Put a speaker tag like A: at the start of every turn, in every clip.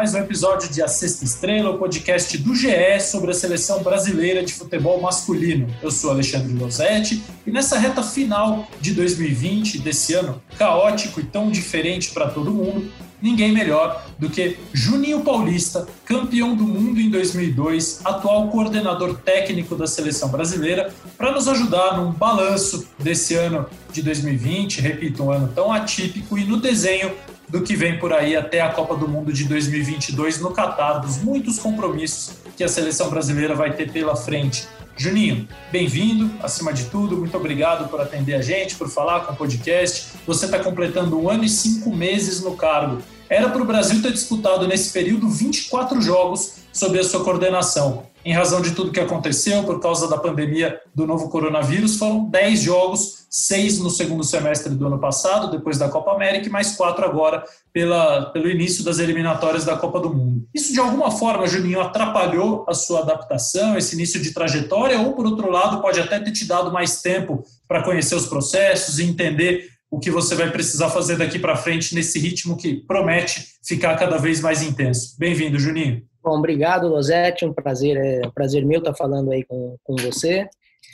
A: mais um episódio de A Sexta Estrela, o podcast do GE sobre a seleção brasileira de futebol masculino. Eu sou Alexandre Losetti e nessa reta final de 2020, desse ano caótico e tão diferente para todo mundo, ninguém melhor do que Juninho Paulista, campeão do mundo em 2002, atual coordenador técnico da seleção brasileira, para nos ajudar num balanço desse ano de 2020, repito, um ano tão atípico, e no desenho do que vem por aí até a Copa do Mundo de 2022 no Catar, dos muitos compromissos que a seleção brasileira vai ter pela frente. Juninho, bem-vindo, acima de tudo, muito obrigado por atender a gente, por falar com o podcast. Você está completando um ano e cinco meses no cargo. Era para o Brasil ter disputado nesse período 24 jogos sob a sua coordenação. Em razão de tudo que aconteceu por causa da pandemia do novo coronavírus, foram 10 jogos, 6 no segundo semestre do ano passado, depois da Copa América, e mais 4 agora pela, pelo início das eliminatórias da Copa do Mundo. Isso, de alguma forma, Juninho, atrapalhou a sua adaptação, esse início de trajetória, ou, por outro lado, pode até ter te dado mais tempo para conhecer os processos e entender o que você vai precisar fazer daqui para frente nesse ritmo que promete ficar cada vez mais intenso. Bem-vindo, Juninho.
B: Bom, obrigado, Losete. Um prazer, é um prazer meu estar falando aí com, com você.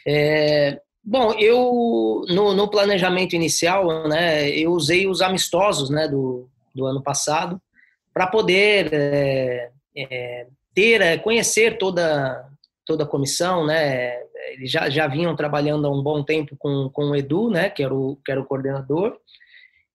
B: É, bom, eu no, no, planejamento inicial, né, eu usei os amistosos, né, do, do ano passado para poder é, é, ter, é, conhecer toda toda a comissão, né? Eles já, já vinham trabalhando há um bom tempo com, com o Edu, né? Que era o, que era o coordenador.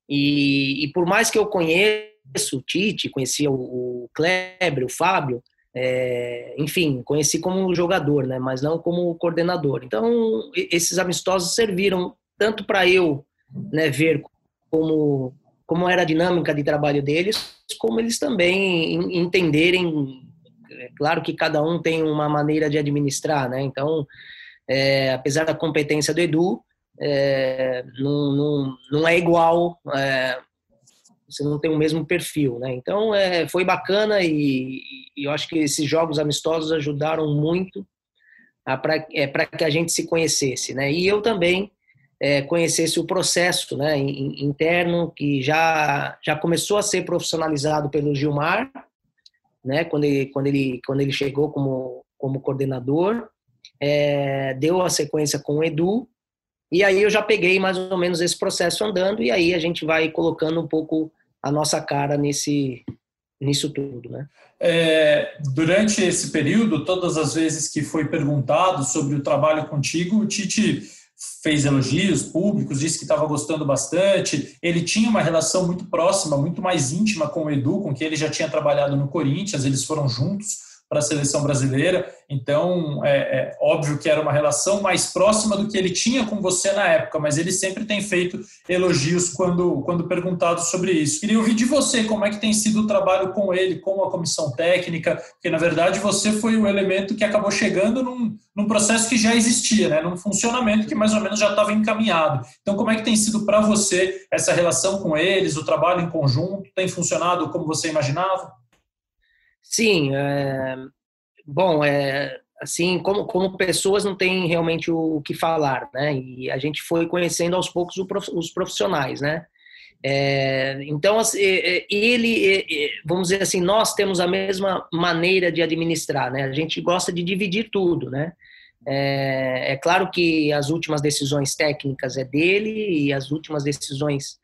B: E, e por mais que eu conheça o Tite, conhecia o, Kleber, o Fábio, é, enfim, conheci como jogador, né, mas não como coordenador. Então, esses amistosos serviram tanto para eu né, ver como, como era a dinâmica de trabalho deles, como eles também entenderem. É claro que cada um tem uma maneira de administrar, né? Então, é, apesar da competência do Edu, é, não, não, não é igual é, você não tem o mesmo perfil, né? Então é, foi bacana e, e, eu acho que esses jogos amistosos ajudaram muito para é, que a gente se conhecesse, né? E eu também é, conhecesse o processo, né, interno que já já começou a ser profissionalizado pelo Gilmar, né? Quando ele quando ele quando ele chegou como como coordenador, é, deu a sequência com o Edu e aí eu já peguei mais ou menos esse processo andando e aí a gente vai colocando um pouco a nossa cara nesse nisso tudo, né?
A: É, durante esse período, todas as vezes que foi perguntado sobre o trabalho contigo, o Tite fez elogios públicos, disse que estava gostando bastante. Ele tinha uma relação muito próxima, muito mais íntima com o Edu, com quem ele já tinha trabalhado no Corinthians, eles foram juntos para a seleção brasileira. Então, é, é, óbvio que era uma relação mais próxima do que ele tinha com você na época, mas ele sempre tem feito elogios quando, quando perguntado sobre isso. Queria ouvir de você como é que tem sido o trabalho com ele, com a comissão técnica, porque na verdade você foi o elemento que acabou chegando num, num processo que já existia, né? num funcionamento que mais ou menos já estava encaminhado. Então, como é que tem sido para você essa relação com eles, o trabalho em conjunto? Tem funcionado como você imaginava?
B: Sim, é, bom, é, assim, como, como pessoas não tem realmente o, que falar, né? E a gente foi conhecendo aos poucos os profissionais, né? É, então, assim, ele, vamos dizer assim, nós temos a mesma maneira de administrar, né? A gente gosta de dividir tudo, né? É, é, claro que as últimas decisões técnicas é dele e as últimas decisões,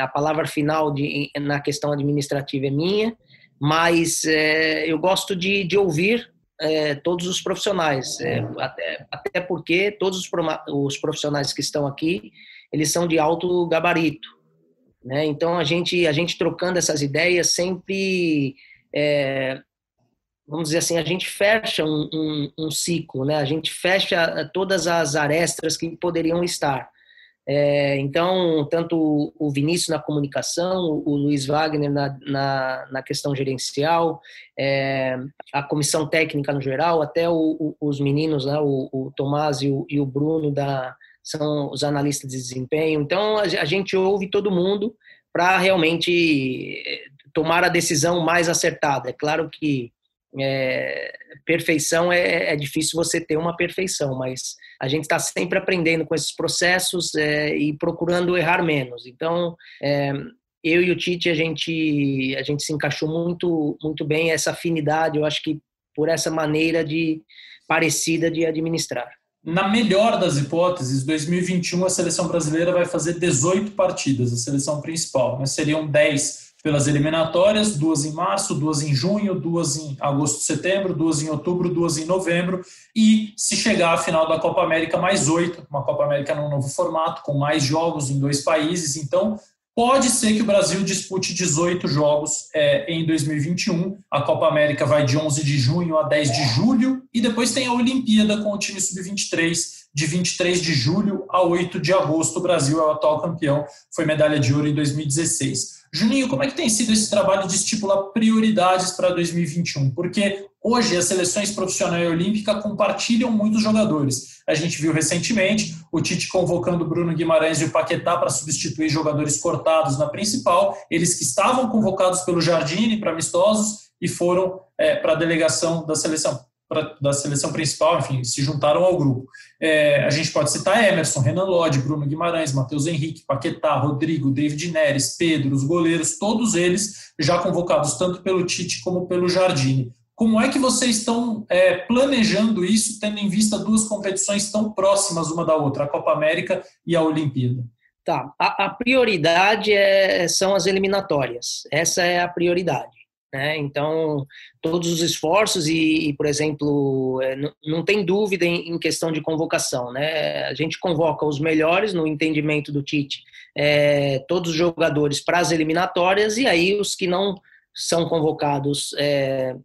B: a palavra final de, na questão administrativa é minha, mas é, eu gosto de, de ouvir é, todos os profissionais, é, até, até porque todos os, os profissionais que estão aqui, eles são de alto gabarito, né? Então a gente a gente trocando essas ideias sempre é, vamos dizer assim a gente fecha um, um, um, ciclo, né? A gente fecha todas as arestas que poderiam estar. É, então, tanto o Vinícius na comunicação, o Luiz Wagner na, na, na questão gerencial, é, a comissão técnica no geral, até o, o, os meninos, né, o, o Tomás e o, e o Bruno, da, são os analistas de desempenho. Então, a, a gente ouve todo mundo para realmente é, tomar a decisão mais acertada. É claro que é, perfeição é, é difícil você ter uma perfeição, mas a gente está sempre aprendendo com esses processos é, e procurando errar menos. Então, é, eu e o Tite a gente a gente se encaixou muito muito bem essa afinidade, eu acho que por essa maneira de parecida de administrar.
A: Na melhor das hipóteses, 2021 a seleção brasileira vai fazer 18 partidas, a seleção principal. Né? Seriam 10 pelas eliminatórias, duas em março, duas em junho, duas em agosto, setembro, duas em outubro, duas em novembro, e se chegar à final da Copa América, mais oito, uma Copa América num novo formato, com mais jogos em dois países. Então, Pode ser que o Brasil dispute 18 jogos é, em 2021. A Copa América vai de 11 de junho a 10 de julho. E depois tem a Olimpíada com o time sub-23, de 23 de julho a 8 de agosto. O Brasil é o atual campeão, foi medalha de ouro em 2016. Juninho, como é que tem sido esse trabalho de estipular prioridades para 2021? Porque hoje as seleções profissional e olímpica compartilham muitos jogadores. A gente viu recentemente o Tite convocando Bruno Guimarães e o Paquetá para substituir jogadores cortados na principal, eles que estavam convocados pelo Jardine para amistosos e foram é, para a delegação da seleção pra, da seleção principal, enfim, se juntaram ao grupo. É, a gente pode citar Emerson, Renan Lodge, Bruno Guimarães, Matheus Henrique, Paquetá, Rodrigo, David Neres, Pedro, os goleiros, todos eles já convocados tanto pelo Tite como pelo Jardine. Como é que vocês estão é, planejando isso, tendo em vista duas competições tão próximas uma da outra, a Copa América e a Olimpíada?
B: Tá, a, a prioridade é, são as eliminatórias. Essa é a prioridade. Né? Então, todos os esforços e, e por exemplo, é, não, tem dúvida em, em, questão de convocação. Né? A gente convoca os melhores, no entendimento do Tite, é, todos os jogadores para as eliminatórias e aí os que não são convocados é,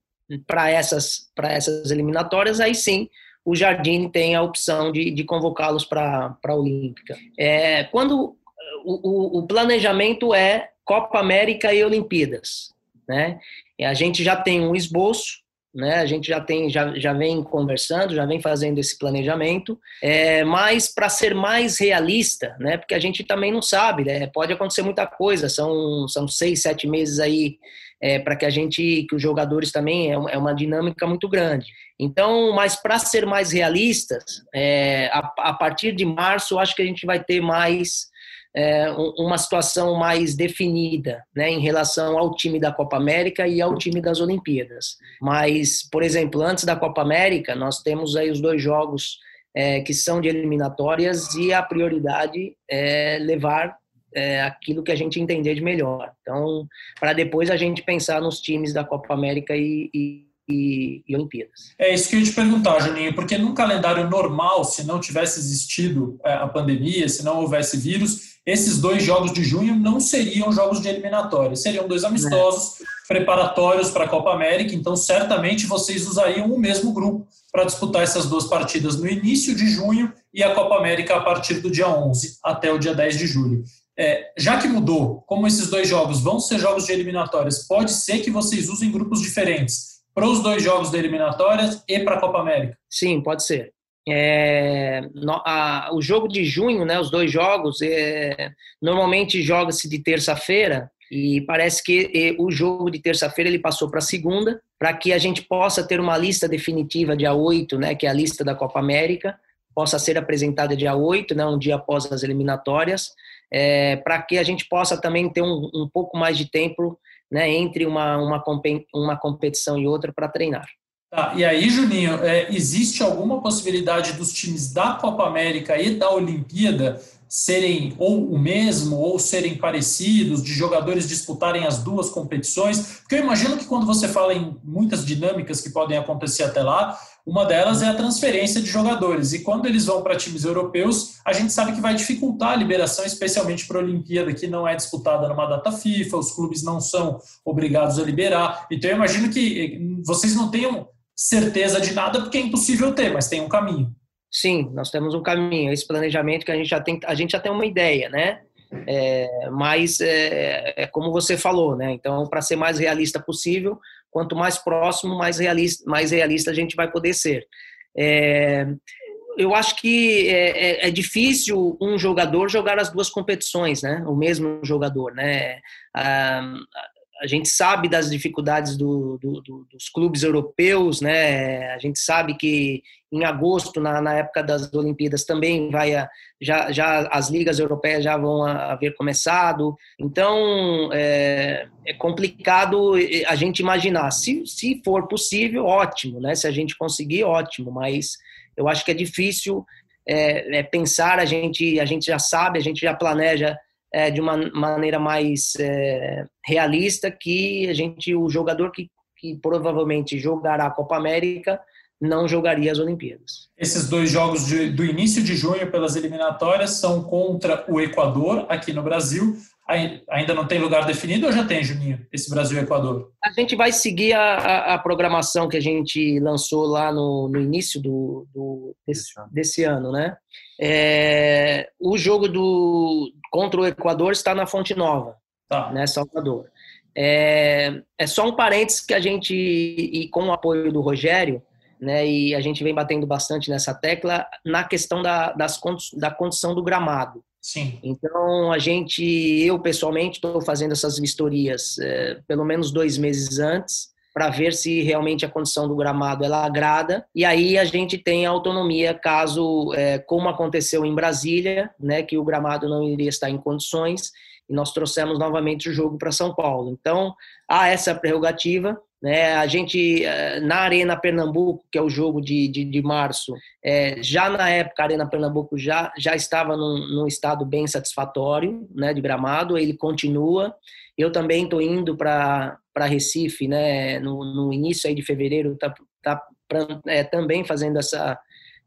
B: para essas, essas eliminatórias, aí sim o Jardim tem a opção de, de convocá-los para a Olímpica. É, quando o, o, o planejamento é Copa América e Olimpíadas né? E a gente já tem um esboço, né? A gente já tem, já, já vem conversando, já vem fazendo esse planejamento, é, mas para ser mais realista, né? Porque a gente também não sabe, né? Pode acontecer muita coisa, são, são seis, sete meses aí é, para que a gente, que os jogadores também é uma, é uma dinâmica muito grande. Então, mas para ser mais realistas, é, a, a partir de março, acho que a gente vai ter mais é, uma situação mais definida né, em relação ao time da Copa América e ao time das Olimpíadas. Mas, por exemplo, antes da Copa América, nós temos aí os dois jogos é, que são de eliminatórias e a prioridade é levar é, aquilo que a gente entender de melhor. Então, para depois a gente pensar nos times da Copa América e, e e, e, Olimpíadas.
A: É isso que eu ia te perguntar, Juninho, porque num calendário normal, se não tivesse existido é, a pandemia, se não houvesse vírus, esses dois jogos de junho não seriam jogos de eliminatória, seriam dois amistosos é. preparatórios para a Copa América, então certamente vocês usariam o mesmo grupo para disputar essas duas partidas no início de junho e a Copa América a partir do dia 11 até o dia 10 de julho. É, já que mudou, como esses dois jogos vão ser jogos de eliminatórias, pode ser que vocês usem grupos diferentes para os dois jogos da eliminatórias e para a Copa América?
B: Sim, pode ser. É, no, a, o jogo de junho, né, os dois jogos, é, normalmente joga-se de terça-feira e parece que e, o jogo de terça-feira ele passou para segunda, para que a gente possa ter uma lista definitiva dia 8, né, que é a lista da Copa América, possa ser apresentada dia 8, né, um dia após as eliminatórias, é, para que a gente possa também ter um, um pouco mais de tempo né, entre uma, uma, uma competição e outra para treinar.
A: Tá, e aí, Juninho, é, existe alguma possibilidade dos times da Copa América e da Olimpíada serem ou o mesmo ou serem parecidos, de jogadores disputarem as duas competições? Porque eu imagino que quando você fala em muitas dinâmicas que podem acontecer até lá, uma delas é a transferência de jogadores. E quando eles vão para times europeus, a gente sabe que vai dificultar a liberação, especialmente para a Olimpíada, que não é disputada numa data FIFA, os clubes não são obrigados a liberar. Então eu imagino que vocês não tenham certeza de nada, porque é impossível ter, mas tem um caminho.
B: Sim, nós temos um caminho, esse planejamento que a gente já tem, a gente já tem uma ideia, né? É, mas é, é, como você falou, né? Então, para ser mais realista possível, quanto mais próximo, mais realista, mais realista a gente vai poder ser. É, eu acho que é, é, é, difícil um jogador jogar as duas competições, né? O mesmo jogador, né? Ah, a gente sabe das dificuldades do, do, do, dos clubes europeus, né? A gente sabe que em agosto, na, na época das Olimpíadas, também vai a, já, já as ligas europeias já vão haver começado. Então é, é, complicado a gente imaginar. Se, se for possível, ótimo, né? Se a gente conseguir, ótimo. Mas eu acho que é difícil é, é pensar. A gente a gente já sabe, a gente já planeja é, de uma maneira mais é, realista que a gente, o jogador que, que provavelmente jogará a Copa América não jogaria as Olimpíadas.
A: Esses dois jogos de, do início de junho pelas eliminatórias são contra o Equador, aqui no Brasil. Ainda não tem lugar definido ou já tem, Juninho, esse Brasil-Equador?
B: A gente vai seguir a, a, a, programação que a gente lançou lá no, no início do, do desse, desse, ano, né? É, o jogo do, contra o Equador está na Fonte Nova, tá. né, Salvador. É, é só um parênteses que a gente, e com o apoio do Rogério, né, e a gente vem batendo bastante nessa tecla, na questão da, das, da condição do gramado.
A: Sim.
B: Então, a gente, eu pessoalmente, estou fazendo essas vistorias é, pelo menos dois meses antes, para ver se realmente a condição do gramado ela agrada. E aí a gente tem autonomia caso, é, como aconteceu em Brasília, né, que o gramado não iria estar em condições, e nós trouxemos novamente o jogo para São Paulo. Então, há essa prerrogativa. Né? A gente, é, na Arena Pernambuco, que é o jogo de, de, de março, é, já na época a Arena Pernambuco já, já estava num, num estado bem satisfatório né, de gramado, ele continua. Eu também estou indo para Recife, né, no, no, início aí de fevereiro, tá, tá pra, é, também fazendo essa,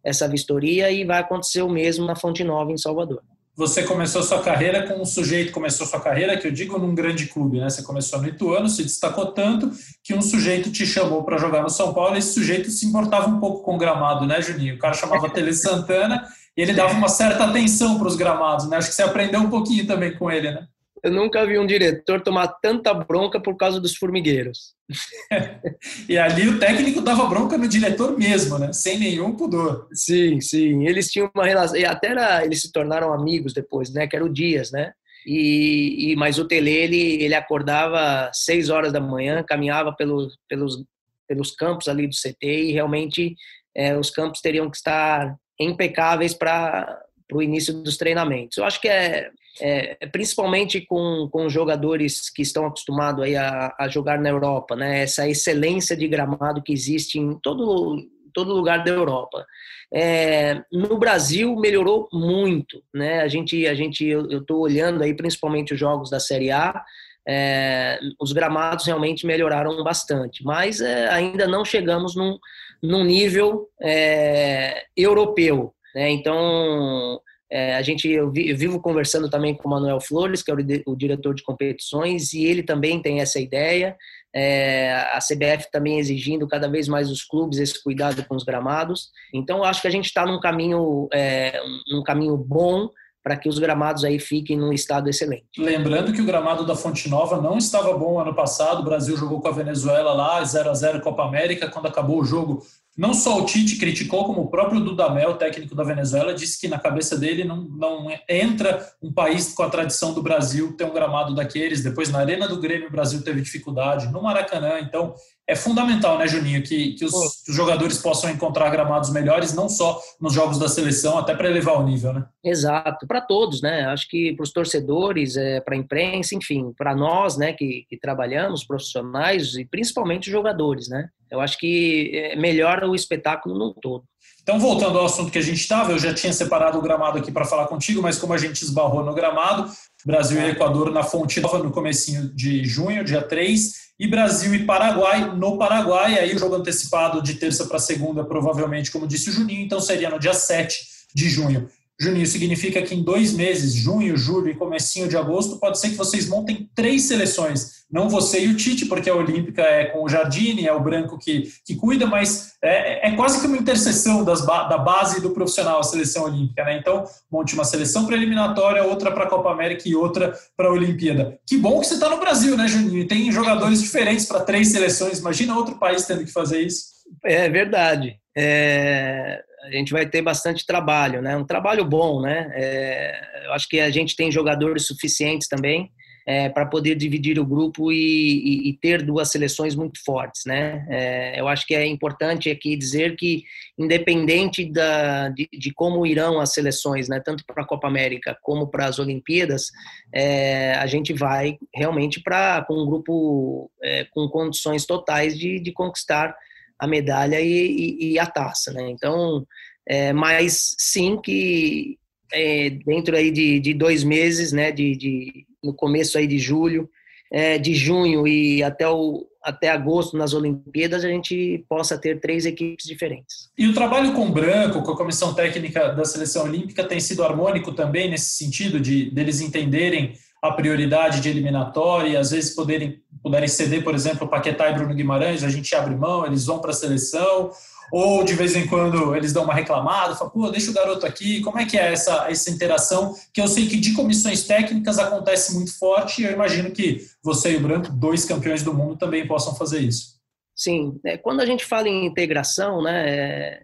B: essa vistoria e vai acontecer o mesmo na Fonte Nova, em Salvador.
A: Você começou sua carreira com um sujeito, começou sua carreira, que eu digo num grande clube, né? Você começou no Ituano, se destacou tanto que um sujeito te chamou para jogar no São Paulo e esse sujeito se importava um pouco com o gramado, né, Juninho? O cara chamava Tele Santana e ele dava uma certa atenção para os gramados, né? Acho que você aprendeu um pouquinho também com ele, né?
B: Eu nunca vi um diretor tomar tanta bronca por causa dos formigueiros.
A: e ali o técnico dava bronca no diretor mesmo, né? Sem nenhum pudor.
B: Sim, sim. Eles tinham uma relação. E até era, eles se tornaram amigos depois, né? Que era o Dias, né? E, e mas o Tele ele, ele acordava seis horas da manhã, caminhava pelos, pelos, pelos campos ali do CT e realmente é, os campos teriam que estar impecáveis para o início dos treinamentos. Eu acho que é é, principalmente com, com jogadores que estão acostumados aí a, a, jogar na Europa, né? Essa excelência de gramado que existe em todo, todo lugar da Europa. É, no Brasil melhorou muito, né? A gente, a gente, eu estou olhando aí principalmente os jogos da Série A. É, os gramados realmente melhoraram bastante, mas é, ainda não chegamos num, num nível é, europeu. Né? Então, é, a gente, eu, vi, eu, vivo conversando também com o Manuel Flores, que é o, o, diretor de competições, e ele também tem essa ideia. É, a CBF também exigindo cada vez mais dos clubes esse cuidado com os gramados. Então, acho que a gente está num caminho, é, um caminho bom para que os gramados aí fiquem num estado excelente.
A: Lembrando que o gramado da Fonte Nova não estava bom ano passado, o Brasil jogou com a Venezuela lá, 0 a 0 Copa América, quando acabou o jogo, não só o Tite criticou, como o próprio Dudamel, técnico da Venezuela, disse que na cabeça dele não, não entra um país com a tradição do Brasil ter um gramado daqueles. Depois, na Arena do Grêmio, o Brasil teve dificuldade, no Maracanã. Então, é fundamental, né, Juninho, que, que os, os, jogadores possam encontrar gramados melhores, não só nos jogos da seleção, até para elevar o nível, né?
B: Exato, para todos, né? Acho que para os torcedores, é, para a imprensa, enfim, para nós, né, que, que trabalhamos, profissionais e principalmente os jogadores, né? Eu acho que é, melhora o espetáculo no todo.
A: Então, voltando ao assunto que a gente estava, eu já tinha separado o gramado aqui para falar contigo, mas como a gente esbarrou no gramado, Brasil e Equador na Fonte Nova no comecinho de junho, dia 3, e Brasil e Paraguai no Paraguai, aí o jogo antecipado de terça para segunda, provavelmente, como disse o Juninho, então seria no dia 7 de junho. Juninho, significa que em dois meses, junho, julho e comecinho de agosto, pode ser que vocês montem três seleções. Não você e o Tite, porque a Olímpica é com o Jardine, é o branco que, que cuida, mas é, é quase que uma interseção das, da base do profissional, a seleção olímpica. Né? Então, monte uma seleção para eliminatória, outra para a Copa América e outra para a Olimpíada. Que bom que você está no Brasil, né, Juninho? E tem jogadores diferentes para três seleções. Imagina outro país tendo que fazer isso.
B: É verdade. É, a gente vai ter bastante trabalho, né? Um trabalho bom, né? É, eu acho que a gente tem jogadores suficientes também. é, para poder dividir o grupo e, e, e, ter duas seleções muito fortes, né? É, eu acho que é importante aqui dizer que, independente da, de, de como irão as seleções, né, tanto para a Copa América como para as Olimpíadas, é, a gente vai realmente para com um grupo é, com condições totais de, de conquistar a medalha e, e a taça, né? Então, é, mas sim que é, dentro aí de, de dois meses, né, de, de no começo aí de julho, é, de junho e até, o, até agosto nas Olimpíadas, a gente possa ter três equipes diferentes.
A: E o trabalho com o Branco, com a comissão técnica da seleção olímpica, tem sido harmônico também nesse sentido de deles entenderem a prioridade de eliminatória às vezes poderem, puderem ceder, por exemplo, Paquetá e Bruno Guimarães, a gente abre mão, eles vão para a seleção, ou de vez em quando eles dão uma reclamada, falam, pô, deixa o garoto aqui. Como é que é essa, essa interação? Que eu sei que de comissões técnicas acontece muito forte e eu imagino que você e o Branco, dois campeões do mundo, também possam fazer isso.
B: Sim, é, quando a gente fala em integração, né,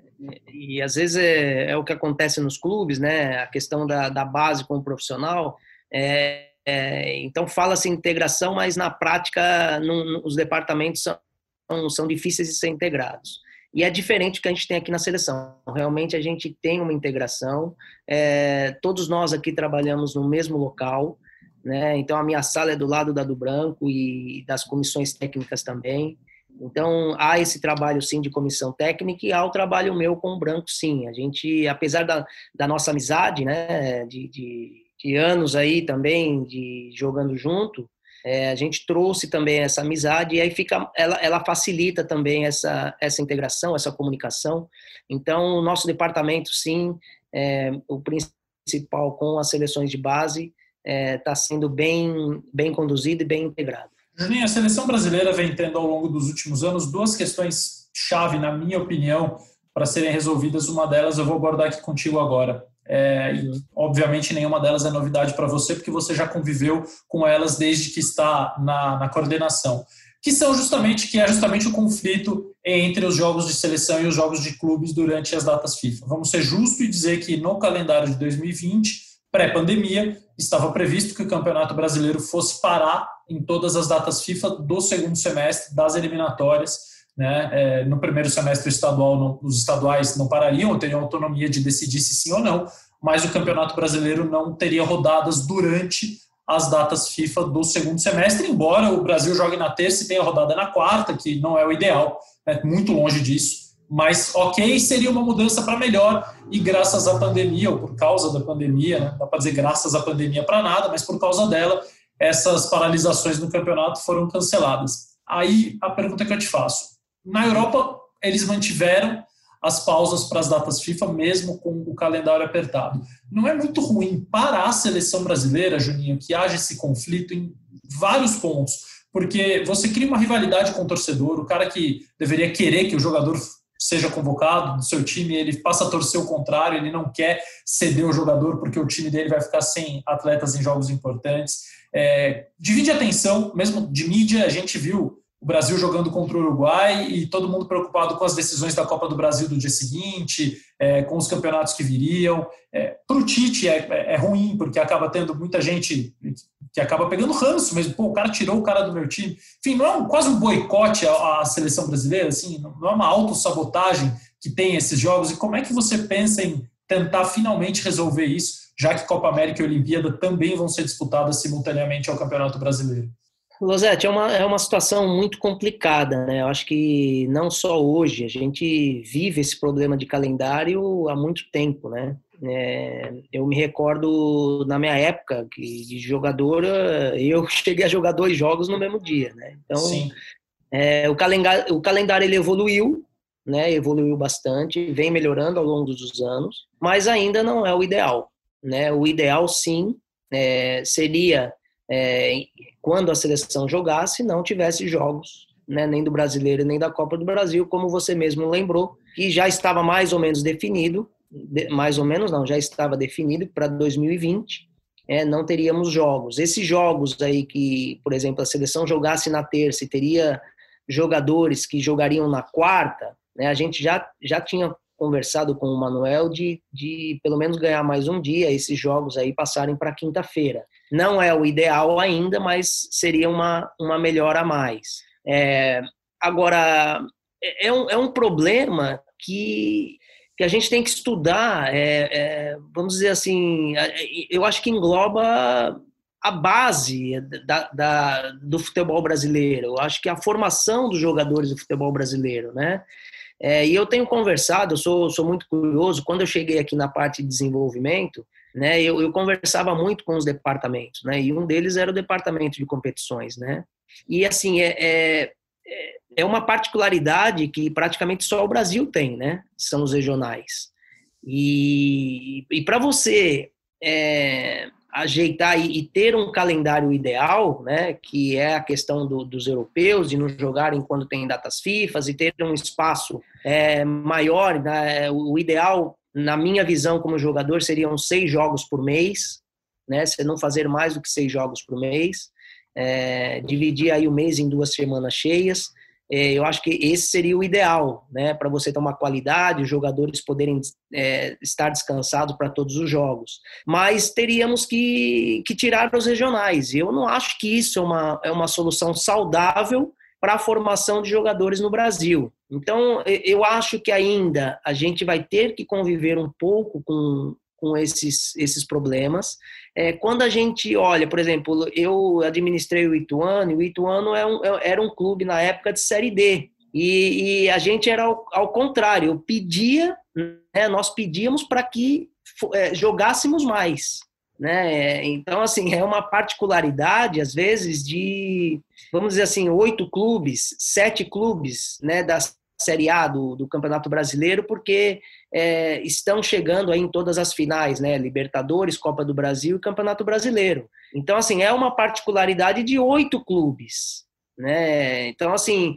B: e às vezes é, é, o que acontece nos clubes, né, a questão da, da base com o profissional, é, é então fala-se integração, mas na prática os departamentos são, são difíceis de ser integrados. E é diferente do que a gente tem aqui na seleção. Realmente a gente tem uma integração. É, todos nós aqui trabalhamos no mesmo local, né? Então a minha sala é do lado da do branco e das comissões técnicas também. Então há esse trabalho sim de comissão técnica e há o trabalho meu com o branco sim. A gente, apesar da, da nossa amizade, né? De, de, de anos aí também de jogando junto, é, a gente trouxe também essa amizade e aí fica, ela, ela facilita também essa, essa integração, essa comunicação. Então, o nosso departamento, sim, é, o principal com as seleções de base, está é, tá sendo bem, bem conduzido e bem integrado.
A: Juninho, a seleção brasileira vem tendo ao longo dos últimos anos duas questões chave, na minha opinião, para serem resolvidas. Uma delas eu vou abordar aqui contigo agora. É, e, obviamente, nenhuma delas é novidade para você, porque você já conviveu com elas desde que está na, na coordenação. Que são justamente que é justamente o conflito entre os jogos de seleção e os jogos de clubes durante as datas FIFA. Vamos ser justos e dizer que no calendário de 2020, pré-pandemia, estava previsto que o Campeonato Brasileiro fosse parar em todas as datas FIFA do segundo semestre das eliminatórias. Né? É, no primeiro semestre estadual, não, os estaduais não parariam, teriam autonomia de decidir se sim ou não, mas o Campeonato Brasileiro não teria rodadas durante as datas FIFA do segundo semestre, embora o Brasil jogue na terça e tenha rodada na quarta, que não é o ideal, é muito longe disso. Mas, ok, seria uma mudança para melhor, e graças à pandemia, ou por causa da pandemia, né? dá para dizer graças à pandemia para nada, mas por causa dela, essas paralisações no campeonato foram canceladas. Aí a pergunta que eu te faço: na Europa, eles mantiveram as pausas para as datas FIFA, mesmo com o calendário apertado. Não é muito ruim para a seleção brasileira, Juninho, que haja esse conflito em vários pontos, porque você cria uma rivalidade com o torcedor, o cara que deveria querer que o jogador seja convocado do seu time, ele passa a torcer o contrário, ele não quer ceder o jogador porque o time dele vai ficar sem atletas em jogos importantes. É, divide atenção, mesmo de mídia, a gente viu Brasil jogando contra o Uruguai e todo mundo preocupado com as decisões da Copa do Brasil do dia seguinte, é, com os campeonatos que viriam. É, Para o Tite é, é, é, ruim, porque acaba tendo muita gente que acaba pegando ranço mesmo. Pô, o cara tirou o cara do meu time. Enfim, não é um, quase um boicote à, à, seleção brasileira, assim, não é uma autossabotagem que tem esses jogos. E como é que você pensa em tentar finalmente resolver isso, já que Copa América e Olimpíada também vão ser disputadas simultaneamente ao Campeonato Brasileiro?
B: Losete, é uma, é uma situação muito complicada, né? Eu acho que não só hoje, a gente vive esse problema de calendário há muito tempo, né? É, eu me recordo na minha época que de jogadora eu cheguei a jogar dois jogos no mesmo dia, né? Então é, o calendário o calendário ele evoluiu, né? Evoluiu bastante, vem melhorando ao longo dos anos, mas ainda não é o ideal, né? O ideal sim é, seria é, quando a seleção jogasse, não tivesse jogos, né, nem do brasileiro nem da Copa do Brasil, como você mesmo lembrou, que já estava mais ou menos definido, mais ou menos não, já estava definido para 2020, é, não teríamos jogos. Esses jogos aí que, por exemplo, a seleção jogasse na terça e teria jogadores que jogariam na quarta, né, a gente já, já tinha conversado com o Manuel de, de pelo menos ganhar mais um dia, esses jogos aí passarem para quinta-feira. Não é o ideal ainda, mas seria uma, uma melhora a mais. É, agora, é, é um, é um problema que, que a gente tem que estudar, é, é, vamos dizer assim, eu acho que engloba a base da, da, do futebol brasileiro. Eu acho que a formação dos jogadores do futebol brasileiro, né? É, e eu tenho conversado, eu sou, sou muito curioso, quando eu cheguei aqui na parte de desenvolvimento, né, eu, eu conversava muito com os departamentos, né, e um deles era o departamento de competições, né, e assim, é, é, é uma particularidade que praticamente só o Brasil tem, né, são os regionais. E, e para você é, ajeitar e, e, ter um calendário ideal, né, que é a questão do, dos europeus de não jogarem quando tem datas FIFA e ter um espaço é, maior, né, o ideal, na minha visão como jogador, seriam seis jogos por mês, né, você não fazer mais do que seis jogos por mês, é, dividir aí o mês em duas semanas cheias, é, eu acho que esse seria o ideal, né, para você ter uma qualidade, os jogadores poderem é, estar descansados para todos os jogos. Mas teríamos que, que tirar os regionais. Eu não acho que isso é uma, é uma solução saudável para a formação de jogadores no Brasil. Então, eu acho que ainda a gente vai ter que conviver um pouco com, com esses, esses problemas. É, quando a gente olha, por exemplo, eu administrei o Ituano, e o Ituano é um, é, era um clube na época de Série D, e, e a gente era ao, ao contrário, eu pedia, né, nós pedíamos para que é, jogássemos mais. Né? Então, assim, é uma particularidade, às vezes, de, vamos dizer assim, oito clubes, sete clubes né, da Série A do, do Campeonato Brasileiro, porque é, estão chegando aí em todas as finais, né? Libertadores, Copa do Brasil e Campeonato Brasileiro. Então, assim, é uma particularidade de oito clubes. Né? Então, assim,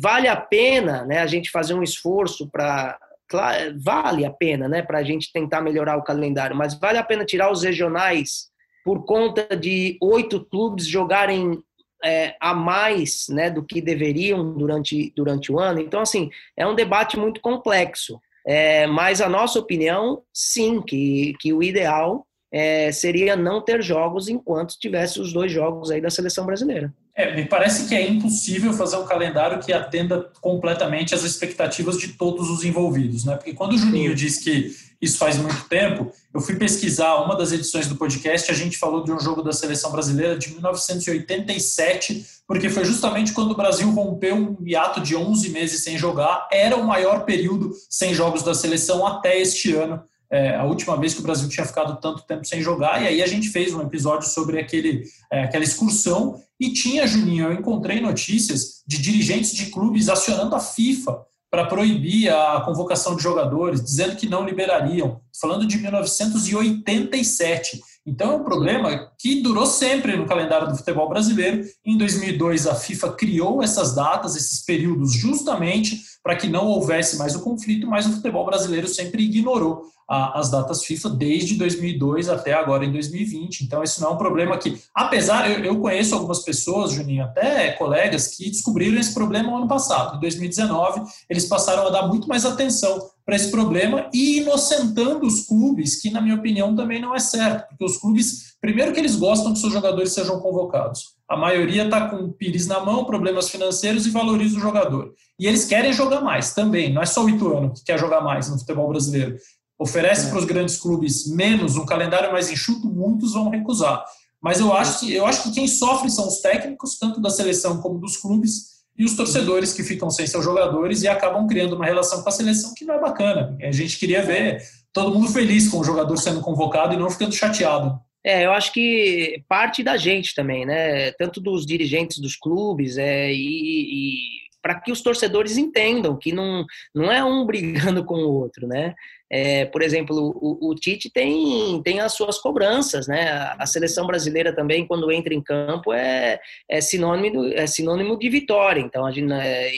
B: vale a pena né, a gente fazer um esforço para. Claro, vale a pena né, para a gente tentar melhorar o calendário, mas vale a pena tirar os regionais por conta de oito clubes jogarem é, a mais né, do que deveriam durante, durante o ano. Então, assim, é um debate muito complexo. É, mas a nossa opinião, sim, que, que o ideal é, seria não ter jogos enquanto tivesse os dois jogos aí da seleção brasileira.
A: É, me parece que é impossível fazer um calendário que atenda completamente às expectativas de todos os envolvidos, né? Porque quando o Juninho diz que isso faz muito tempo, eu fui pesquisar uma das edições do podcast, a gente falou de um jogo da seleção brasileira de 1987, porque foi justamente quando o Brasil rompeu um hiato de 11 meses sem jogar, era o maior período sem jogos da seleção até este ano, é, a última vez que o Brasil tinha ficado tanto tempo sem jogar, e aí a gente fez um episódio sobre aquele, é, aquela excursão, e tinha, Juninho, eu encontrei notícias de dirigentes de clubes acionando a FIFA para proibir a convocação de jogadores, dizendo que não liberariam, falando de 1987. Então é um problema que durou sempre no calendário do futebol brasileiro. Em 2002, a FIFA criou essas datas, esses períodos, justamente para que não houvesse mais o conflito, mas o futebol brasileiro sempre ignorou a, as datas FIFA desde 2002 até agora em 2020. Então, isso não é um problema que, apesar, eu, eu conheço algumas pessoas, Juninho, até colegas, que descobriram esse problema no ano passado. Em 2019, eles passaram a dar muito mais atenção para esse problema e inocentando os clubes, que, na minha opinião, também não é certo, porque os clubes, primeiro que eles gostam que seus jogadores sejam convocados. A maioria está com o pires na mão, problemas financeiros e valoriza o jogador. E eles querem jogar mais também, não é só o Ituano que quer jogar mais no futebol brasileiro oferece é. para os grandes clubes menos, um calendário mais enxuto, muitos vão recusar. Mas eu acho, que, eu acho que quem sofre são os técnicos, tanto da seleção como dos clubes, e os torcedores que ficam sem seus jogadores e acabam criando uma relação com a seleção que não é bacana. A gente queria ver todo mundo feliz com o jogador sendo convocado e não ficando chateado.
B: É, eu acho que parte da gente também, né? Tanto dos dirigentes dos clubes é, e, e para que os torcedores entendam que não, não é um brigando com o outro, né? É, por exemplo, o, o, Tite tem, tem as suas cobranças, né? A seleção brasileira também, quando entra em campo, é, é, sinônimo, é sinônimo de vitória. Então, a gente, é,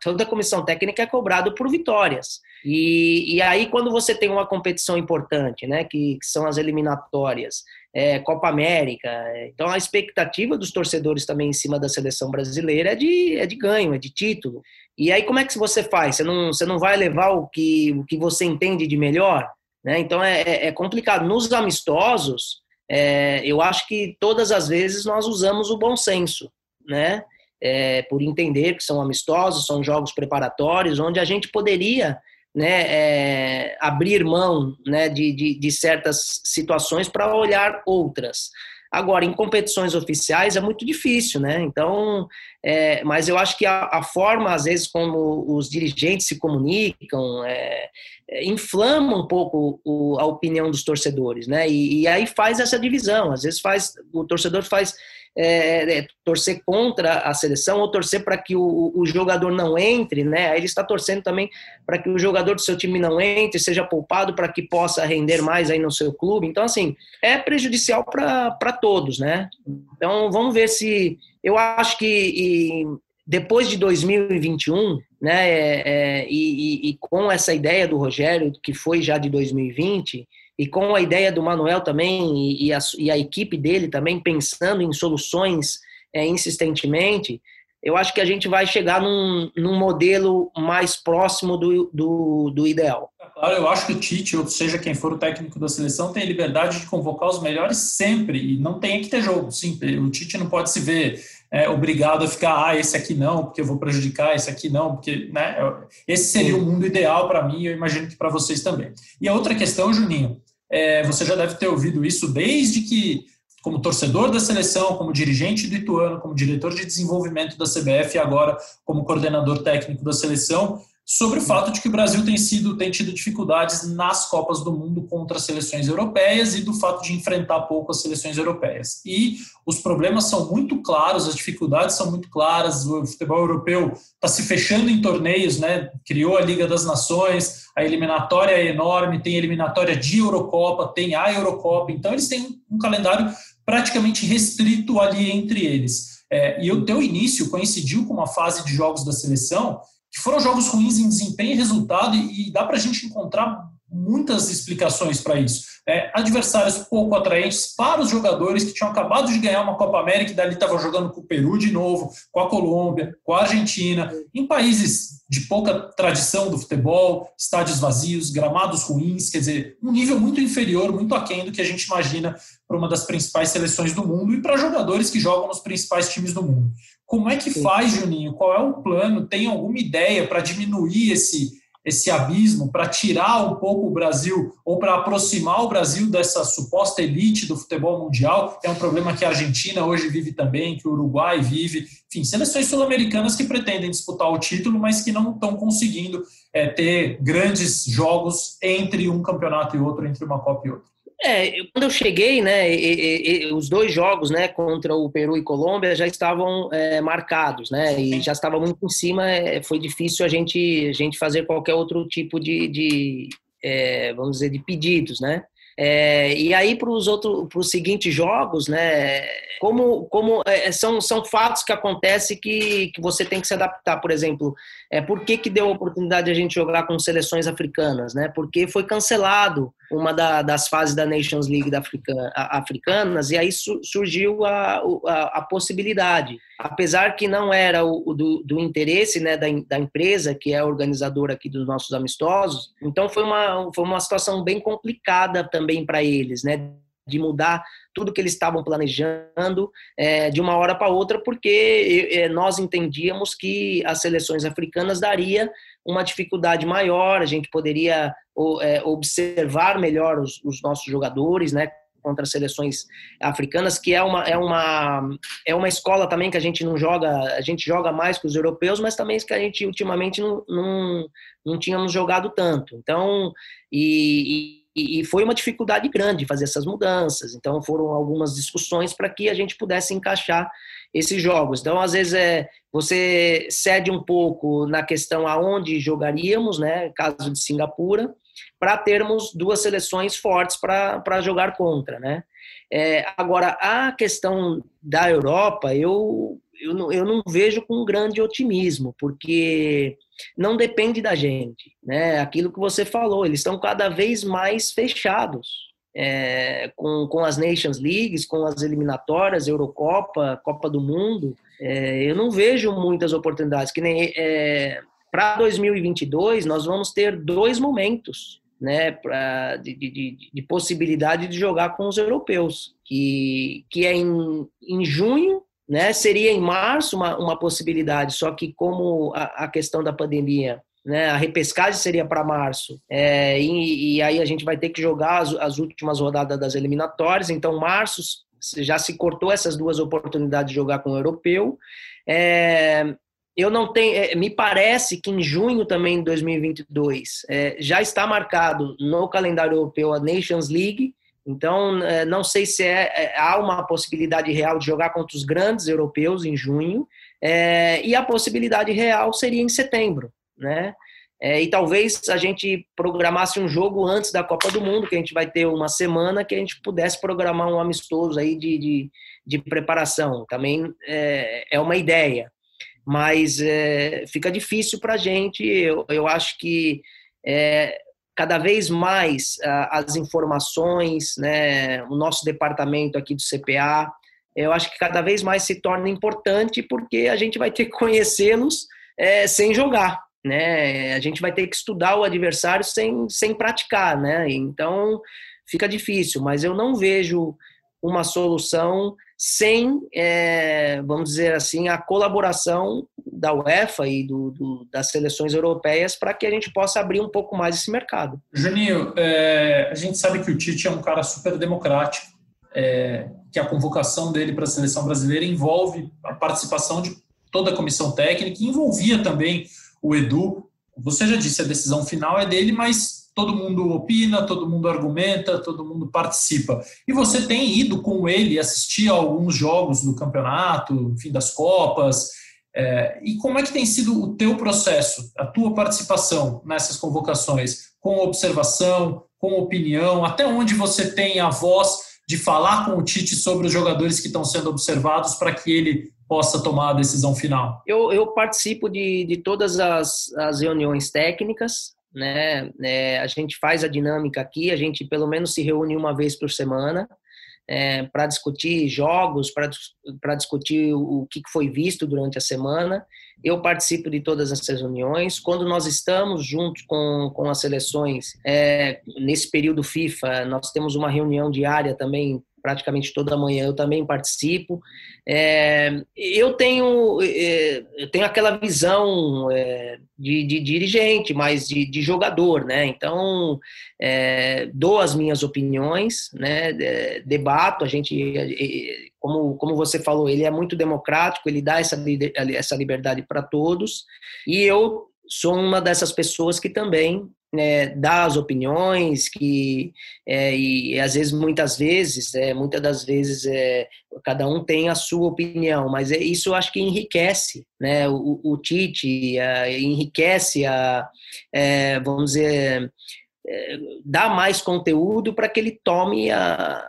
B: toda a comissão técnica é cobrado por vitórias. E, e aí, quando você tem uma competição importante, né? Que, que são as eliminatórias, é, Copa América. Então a expectativa dos torcedores também em cima da seleção brasileira é de, é de ganho, é de título. E aí como é que você faz? Você não, você não vai levar o que, o que você entende de melhor? Né? Então é, é, é complicado. Nos amistosos, é, eu acho que todas as vezes nós usamos o bom senso, né? É, por entender que são amistosos, são jogos preparatórios, onde a gente poderia né, é, abrir mão né, de, de, de certas situações para olhar outras. Agora, em competições oficiais é muito difícil, né? Então, é, mas eu acho que a, a, forma, às vezes, como os dirigentes se comunicam, é, é, inflama um pouco o, a opinião dos torcedores, né? E, e, aí faz essa divisão. Às vezes faz, o torcedor faz é, é, torcer contra a seleção ou torcer para que o, o, jogador não entre, né? Aí ele está torcendo também para que o jogador do seu time não entre, seja poupado para que possa render mais aí no seu clube. Então, assim, é prejudicial para todos, né? Então, vamos ver se. Eu acho que e, depois de 2021, né, é, é, e, e, e com essa ideia do Rogério, que foi já de 2020 e com a ideia do Manuel também e, e, a, e a, equipe dele também pensando em soluções é, insistentemente, eu acho que a gente vai chegar num, num modelo mais próximo do, do, do, ideal.
A: É claro, eu acho que o Tite, ou seja quem for o técnico da seleção, tem liberdade de convocar os melhores sempre e não tem que ter jogo. Sim, o Tite não pode se ver é, obrigado a ficar, ah, esse aqui não, porque eu vou prejudicar, esse aqui não, porque, né, esse seria o mundo ideal para mim eu imagino que para vocês também. E a outra questão, Juninho, é, você já deve ter ouvido isso desde que, como torcedor da seleção, como dirigente do Ituano, como diretor de desenvolvimento da CBF e agora como coordenador técnico da seleção, sobre o fato de que o Brasil tem sido tem tido dificuldades nas Copas do Mundo contra as seleções europeias e do fato de enfrentar pouco as seleções europeias. E os problemas são muito claros, as dificuldades são muito claras. O futebol europeu está se fechando em torneios, né? Criou a Liga das Nações, a eliminatória é enorme, tem eliminatória de Eurocopa, tem a Eurocopa. Então eles têm um calendário praticamente restrito ali entre eles. É, e o teu início coincidiu com uma fase de jogos da seleção que foram jogos ruins em desempenho e resultado, e, e dá para a gente encontrar muitas explicações para isso. É, adversários pouco atraentes para os jogadores que tinham acabado de ganhar uma Copa América e dali estavam jogando com o Peru de novo, com a Colômbia, com a Argentina, em países de pouca tradição do futebol, estádios vazios, gramados ruins, quer dizer, um nível muito inferior, muito aquém do que a gente imagina para uma das principais seleções do mundo e para jogadores que jogam nos principais times do mundo. Como é que faz, Juninho? Qual é o plano? Tem alguma ideia para diminuir esse esse abismo, para tirar um pouco o Brasil ou para aproximar o Brasil dessa suposta elite do futebol mundial. É um problema que a Argentina hoje vive também, que o Uruguai vive. Enfim, seleções sul-americanas que pretendem disputar o título, mas que não estão conseguindo é, ter grandes jogos entre um campeonato e outro, entre uma Copa e outra.
B: É, quando eu cheguei, né, e, e, os dois jogos, né, contra o Peru e Colômbia já estavam é, marcados, né, e já estava muito em cima. É, foi difícil a gente, a gente fazer qualquer outro tipo de, de é, vamos dizer, de pedidos, né. É, e aí para os outros, para os seguintes jogos, né? Como, como é, são, são fatos que acontecem que, que você tem que se adaptar. Por exemplo, é, por que, que deu a oportunidade de a gente jogar com seleções africanas, né? Porque foi cancelado uma da, das fases da Nations League da Africana, africanas e aí su, surgiu a, a, a, possibilidade. Apesar que não era o, o do, do, interesse né, da, da empresa, que é organizadora aqui dos nossos amistosos, então foi uma, foi uma situação bem complicada também para eles, né? De mudar tudo que eles estavam planejando é, de uma hora para outra, porque é, nós entendíamos que as seleções africanas daria uma dificuldade maior, a gente poderia é, observar melhor os, os nossos jogadores, né, contra as seleções africanas, que é uma, é, uma, é uma escola também que a gente não joga, a gente joga mais que os europeus, mas também que a gente ultimamente não, não, não tínhamos jogado tanto. Então, e, e, e foi uma dificuldade grande fazer essas mudanças. Então, foram algumas discussões para que a gente pudesse encaixar esses jogos. Então, às vezes, é, você cede um pouco na questão aonde jogaríamos, né, caso de Singapura, para termos duas seleções fortes para jogar contra, né? É, agora, a questão da Europa, eu, eu, não, eu não vejo com grande otimismo, porque não depende da gente, né? Aquilo que você falou, eles estão cada vez mais fechados. É, com, com as Nations Leagues, com as eliminatórias, Eurocopa, Copa do Mundo, é, eu não vejo muitas oportunidades. Que nem é, para 2022 nós vamos ter dois momentos né, pra, de, de, de, possibilidade de jogar com os europeus, que, que é em, em junho, né, seria em março uma, uma possibilidade, só que como a, a questão da pandemia né? A repescagem seria para março, é, e, e, aí a gente vai ter que jogar as, as, últimas rodadas das eliminatórias. Então, março já se cortou essas duas oportunidades de jogar com o europeu. É, eu não tenho, é, me parece que em junho também de 2022 é, já está marcado no calendário europeu a Nations League. Então, é, não sei se é, é, há uma possibilidade real de jogar contra os grandes europeus em junho, e a possibilidade real seria em setembro né? É, e talvez a gente programasse um jogo antes da Copa do Mundo, que a gente vai ter uma semana, que a gente pudesse programar um amistoso aí de, de, de preparação. Também é, é, uma ideia, mas é, fica difícil para a gente. Eu, eu acho que é, cada vez mais as informações, né, o nosso departamento aqui do CPA, eu acho que cada vez mais se torna importante porque a gente vai ter que conhecê-los é, sem jogar né? A gente vai ter que estudar o adversário sem, sem praticar, né? Então fica difícil, mas eu não vejo uma solução sem, é, vamos dizer assim, a colaboração da UEFA e do, do, das seleções europeias para que a gente possa abrir um pouco mais esse mercado.
A: Juninho, é, a gente sabe que o Tite é um cara super democrático, é, que a convocação dele para a seleção brasileira envolve a participação de toda a comissão técnica, envolvia também o Edu, você já disse, a decisão final é dele, mas todo mundo opina, todo mundo argumenta, todo mundo participa. E você tem ido com ele assistir a alguns jogos do campeonato, fim das Copas. É, e como é que tem sido o teu processo, a tua participação nessas convocações, com observação, com opinião, até onde você tem a voz de falar com o Tite sobre os jogadores que estão sendo observados para que ele possa tomar a decisão final?
B: Eu, eu participo de, de todas as, as reuniões técnicas, né? É, a gente faz a dinâmica aqui, a gente pelo menos se reúne uma vez por semana. É, para discutir jogos, para discutir o, que foi visto durante a semana. Eu participo de todas essas reuniões. Quando nós estamos juntos com, com as seleções, é, nesse período FIFA, nós temos uma reunião diária também praticamente toda manhã eu também participo. É, eu tenho é, eu tenho aquela visão é, de, de, dirigente, mas de, de, jogador, né? Então é, dou as minhas opiniões, né? debato. A gente, é, como como você falou, ele é muito democrático, ele dá essa essa liberdade para todos. E eu sou uma dessas pessoas que também né, dá as opiniões, que é, e às vezes, muitas vezes, é, muitas das vezes, é, cada um tem a sua opinião, mas é, isso acho que enriquece, né, o, o Tite enriquece a, é, vamos dizer, é, dá mais conteúdo para que ele tome a,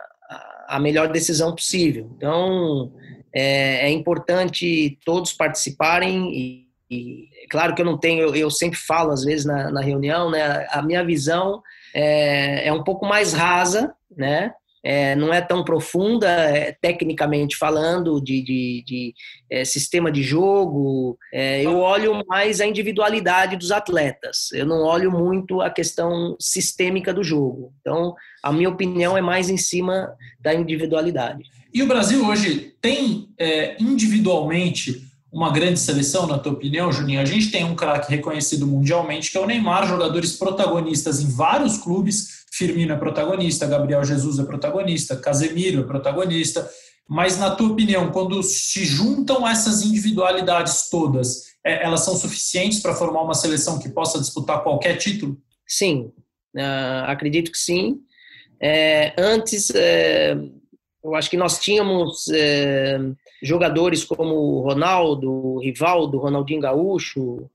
B: a melhor decisão possível. Então, é, é importante todos participarem e e claro que eu não tenho, eu, eu sempre falo às vezes na, na, reunião, né? A minha visão é, é um pouco mais rasa, né? É, não é tão profunda, é, tecnicamente falando, de, de, de é, sistema de jogo. É, eu olho mais a individualidade dos atletas. Eu não olho muito a questão sistêmica do jogo. Então, a minha opinião é mais em cima da individualidade.
A: E o Brasil hoje tem é, individualmente uma grande seleção, na tua opinião, Juninho? A gente tem um craque reconhecido mundialmente, que é o Neymar, jogadores protagonistas em vários clubes. Firmino é protagonista, Gabriel Jesus é protagonista, Casemiro é protagonista. Mas, na tua opinião, quando se juntam essas individualidades todas, é, elas são suficientes para formar uma seleção que possa disputar qualquer título?
B: Sim, uh, acredito que sim. É, antes, é, eu acho que nós tínhamos é, jogadores como Ronaldo, Rivaldo, Ronaldinho Gaúcho.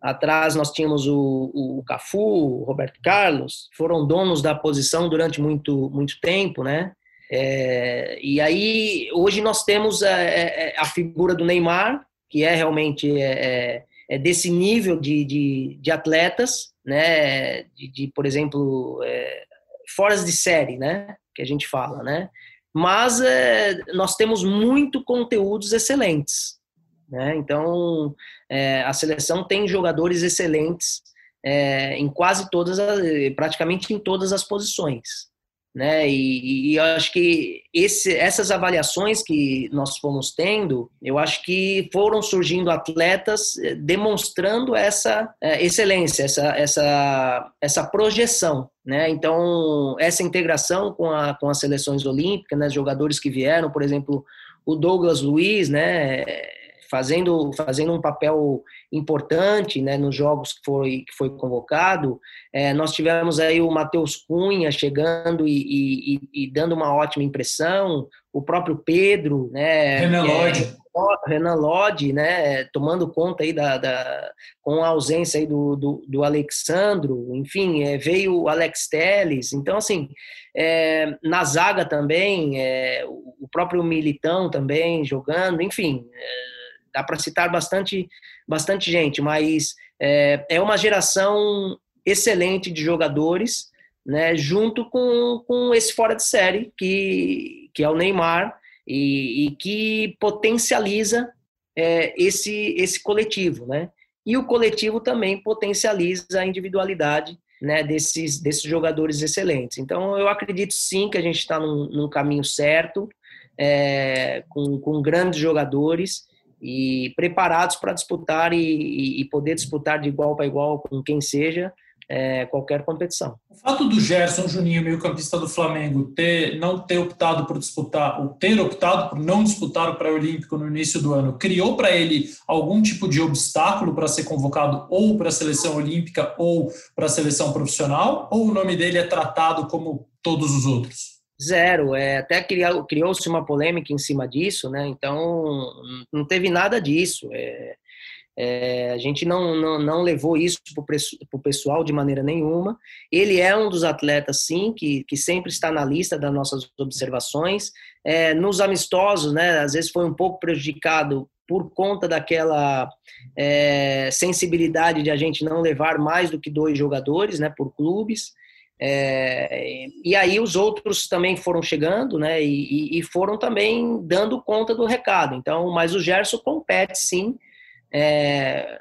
B: Atrás nós tínhamos o, o Cafu, o Roberto Carlos, foram donos da posição durante muito, muito tempo, né? É, e aí hoje nós temos a, a, a, figura do Neymar, que é realmente é, é, é desse nível de, de, de, atletas, né? De, de por exemplo, é, fora de série, né? Que a gente fala, né? Mas é, nós temos muito conteúdos excelentes. Né? Então, é, a seleção tem jogadores excelentes é, em quase todas, as, praticamente em todas as posições né? E, e, eu acho que esse, essas avaliações que nós fomos tendo, eu acho que foram surgindo atletas eh, demonstrando essa é, excelência, essa, essa, essa projeção, né? Então essa integração com, a, com as seleções olímpicas, né? Jogadores que vieram, por exemplo, o Douglas Luiz, né? Fazendo, fazendo um papel importante né, nos jogos que foi, que foi convocado. É, nós tivemos aí o Matheus Cunha chegando e, e, e, dando uma ótima impressão, o próprio Pedro, né,
A: Renan é, Lodge.
B: É, Renan Lodge, né, tomando conta aí da, da com a ausência aí do, do, do Alexandro, enfim, é, veio o Alex Teles, então assim, é, na zaga também, é, o próprio Militão também jogando, enfim, é, dá para citar bastante, bastante gente, mas é, é uma geração excelente de jogadores, né, junto com, com esse fora de série, que, que é o Neymar, e, e que potencializa é, esse, esse coletivo. Né? E o coletivo também potencializa a individualidade né, desses, desses jogadores excelentes. Então, eu acredito sim que a gente está num, num, caminho certo, é, com, com grandes jogadores, e preparados para disputar e, e, poder disputar de igual para igual com quem seja é, qualquer competição.
A: O fato do Gerson Juninho, meio-campista do Flamengo, ter não ter optado por disputar, ou ter optado por não disputar o pré-olímpico no início do ano, criou para ele algum tipo de obstáculo para ser convocado ou para a seleção olímpica ou para a seleção profissional? Ou o nome dele é tratado como todos os outros?
B: Zero. É, até criou-se uma polêmica em cima disso, né? Então, não teve nada disso. É, é, a gente não, não, não levou isso para o pessoal de maneira nenhuma. Ele é um dos atletas, sim, que, que sempre está na lista das nossas observações. É, nos amistosos, né? Às vezes foi um pouco prejudicado por conta daquela é, sensibilidade de a gente não levar mais do que dois jogadores, né? Por clubes. É, e aí os outros também foram chegando, né? E, e, foram também dando conta do recado. Então, mas o Gerson compete sim é,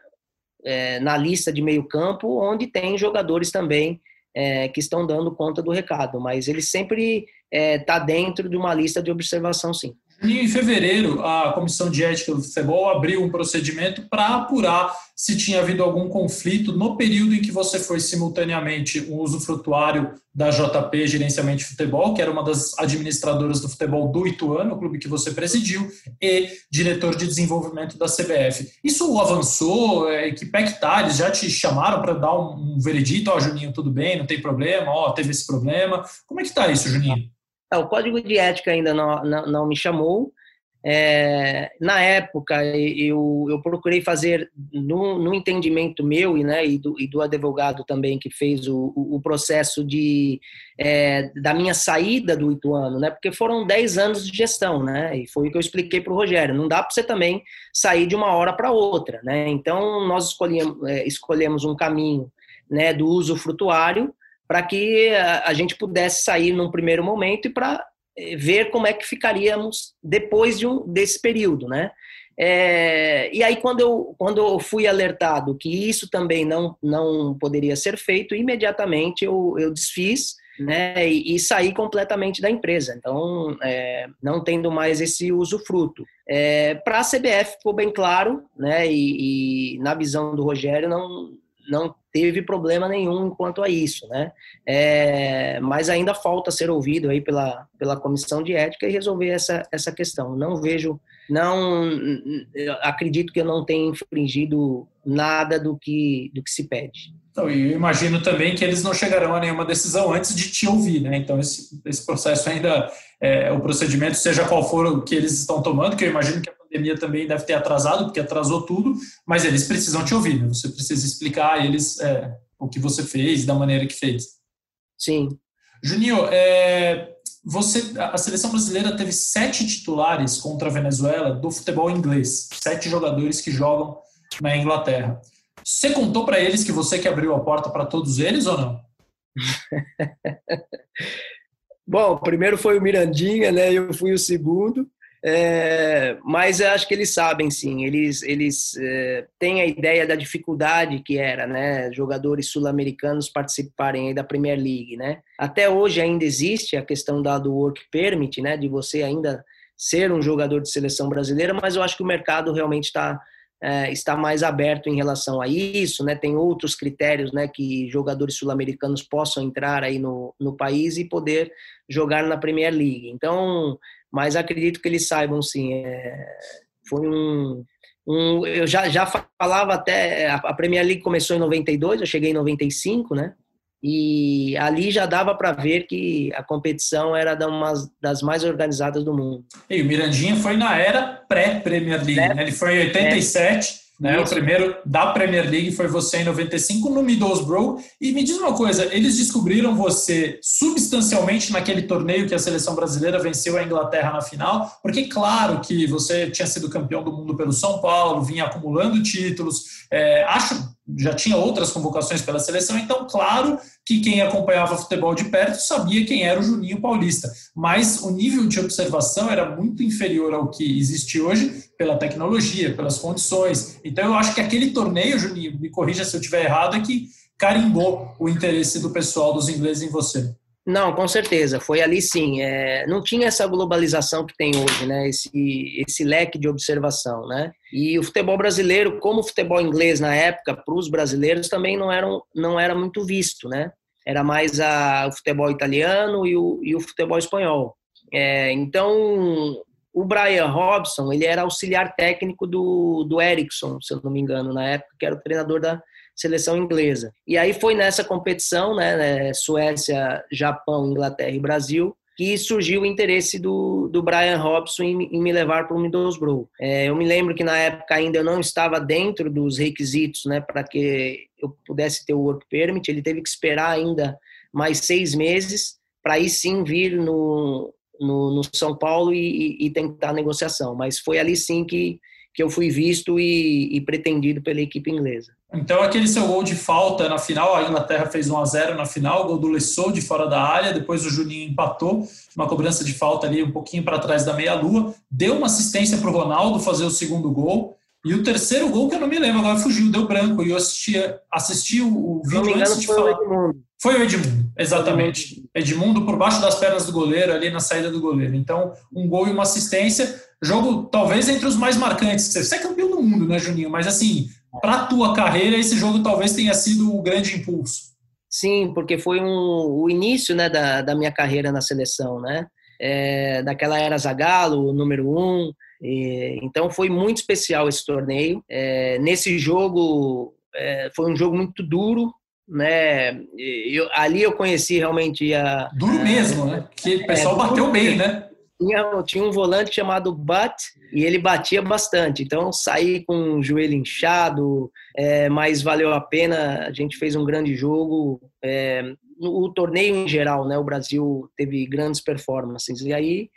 B: é, na lista de meio campo, onde tem jogadores também é, que estão dando conta do recado. Mas ele sempre está é, dentro de uma lista de observação, sim.
A: E em fevereiro, a Comissão de Ética do Futebol abriu um procedimento para apurar se tinha havido algum conflito no período em que você foi simultaneamente um usufrutuário da JP Gerenciamento de Futebol, que era uma das administradoras do futebol do Ituano, o clube que você presidiu, e diretor de desenvolvimento da CBF. Isso avançou? É, que pé que tá? Eles já te chamaram para dar um, um veredito? Ó, oh, Juninho, tudo bem, não tem problema? Ó, oh, teve esse problema. Como é que tá isso, Juninho?
B: É, o código de ética ainda não, não, não me chamou. É, na época, eu, eu procurei fazer, no, no entendimento meu e, né, e, do, e do advogado também que fez o, o processo de, é, da minha saída do Ituano, né, porque foram 10 anos de gestão, né, e foi o que eu expliquei para o Rogério. Não dá para você também sair de uma hora para outra. Né, então, nós escolhemos, é, escolhemos um caminho né, do uso frutuário, para que a gente pudesse sair num primeiro momento e para eh, ver como é que ficaríamos depois de um, desse período, né? É, e aí quando eu, quando eu fui alertado que isso também não, não poderia ser feito, imediatamente eu, eu desfiz né, e, e saí completamente da empresa. Então, é, não tendo mais esse usufruto. É, Para a CBF ficou bem claro, né, e, e na visão do Rogério não, não teve problema nenhum enquanto a isso, né? É, mas ainda falta ser ouvido aí pela, pela comissão de ética e resolver essa, essa questão. Não vejo, não acredito que eu não tenha infringido nada do que do que se pede.
A: Então, imagino também que eles não chegarão a nenhuma decisão antes de te ouvir, né? Então, esse, esse processo ainda, é, o procedimento, seja qual for o que eles estão tomando, que eu imagino que a pandemia também deve ter atrasado, porque atrasou tudo, mas eles precisam te ouvir, né? Você precisa explicar a eles é, o que você fez, da maneira que fez.
B: Sim.
A: Juninho, é, você, a seleção brasileira teve sete titulares contra a Venezuela do futebol inglês, sete jogadores que jogam na Inglaterra. Você contou para eles que você que abriu a porta para todos eles ou não?
B: Bom, primeiro foi o Mirandinha, né? Eu fui o segundo. É, mas eu acho que eles sabem, sim. Eles, eles é, têm a ideia da dificuldade que era, né? Jogadores sul-americanos participarem da Premier League, né? Até hoje ainda existe a questão da, do work permit, né? De você ainda ser um jogador de seleção brasileira, mas eu acho que o mercado realmente está é, está mais aberto em relação a isso, né? Tem outros critérios, né? Que jogadores sul-americanos possam entrar aí no, no país e poder jogar na Premier League. Então, mas acredito que eles saibam, sim. É, foi um, um, eu já, já falava até a Premier League começou em 92, eu cheguei em 95, né? E ali já dava para ver que a competição era das mais organizadas do mundo.
A: E o Mirandinha foi na era pré-Premier League, né? Ele foi em 87, né? O primeiro da Premier League foi você em 95 no Middlesbrough. E me diz uma coisa, eles descobriram você substancialmente naquele torneio que a seleção brasileira venceu a Inglaterra na final? Porque claro que você tinha sido campeão do mundo pelo São Paulo, vinha acumulando títulos. É, acho já tinha outras convocações pela seleção, então claro que quem acompanhava futebol de perto sabia quem era o Juninho Paulista, mas o nível de observação era muito inferior ao que existe hoje pela tecnologia, pelas condições. Então eu acho que aquele torneio, Juninho, me corrija se eu estiver errado, é que carimbou o interesse do pessoal dos ingleses em você.
B: Não, com certeza, foi ali sim. É, não tinha essa globalização que tem hoje, né? Esse, esse leque de observação, né? E o futebol brasileiro, como o futebol inglês na época, para os brasileiros também não, eram, não era muito visto, né? Era mais a, o futebol italiano e o, e o futebol espanhol. É, então, o Brian Robson, ele era auxiliar técnico do, do Ericsson, se eu não me engano, na época, que era o treinador da, seleção inglesa. E aí foi nessa competição, né, né, Suécia, Japão, Inglaterra e Brasil, que surgiu o interesse do, do Brian Robson em, em me levar para o Middlesbrough. É, eu me lembro que na época ainda eu não estava dentro dos requisitos né, para que eu pudesse ter o work permit, ele teve que esperar ainda mais seis meses para aí sim vir no, no, no São Paulo e, e, tentar a negociação. Mas foi ali sim que, que eu fui visto e, e pretendido pela equipe inglesa.
A: Então, aquele seu gol de falta na final, a Inglaterra fez 1 a 0 na final, gol do Lessou de fora da área, depois o Juninho empatou, uma cobrança de falta ali um pouquinho para trás da meia-lua, deu uma assistência para o Ronaldo fazer o segundo gol, e o terceiro gol, que eu não me lembro, agora fugiu, deu branco, e eu assisti, assisti o, vídeo antes de falar. O foi o Edmundo, exatamente. Edmundo por baixo das pernas do goleiro, ali na saída do goleiro. Então, um gol e uma assistência, jogo talvez entre os mais marcantes. Você é campeão do mundo, né, Juninho? Mas assim, para a tua carreira, esse jogo talvez tenha sido o grande impulso.
B: Sim, porque foi um, o início né, da, da minha carreira na seleção, né? É, daquela era Zagallo, número um. E, então foi muito especial esse torneio. É, nesse jogo é, foi um jogo muito duro, né? Eu, ali eu conheci realmente a
A: duro mesmo, né? Que o pessoal é, bateu bem, né?
B: Tinha, tinha um volante chamado Butt e ele batia bastante. Então saí com o joelho inchado, é, mas valeu a pena. A gente fez um grande jogo. É, o torneio em geral, né? O Brasil teve grandes performances. E aí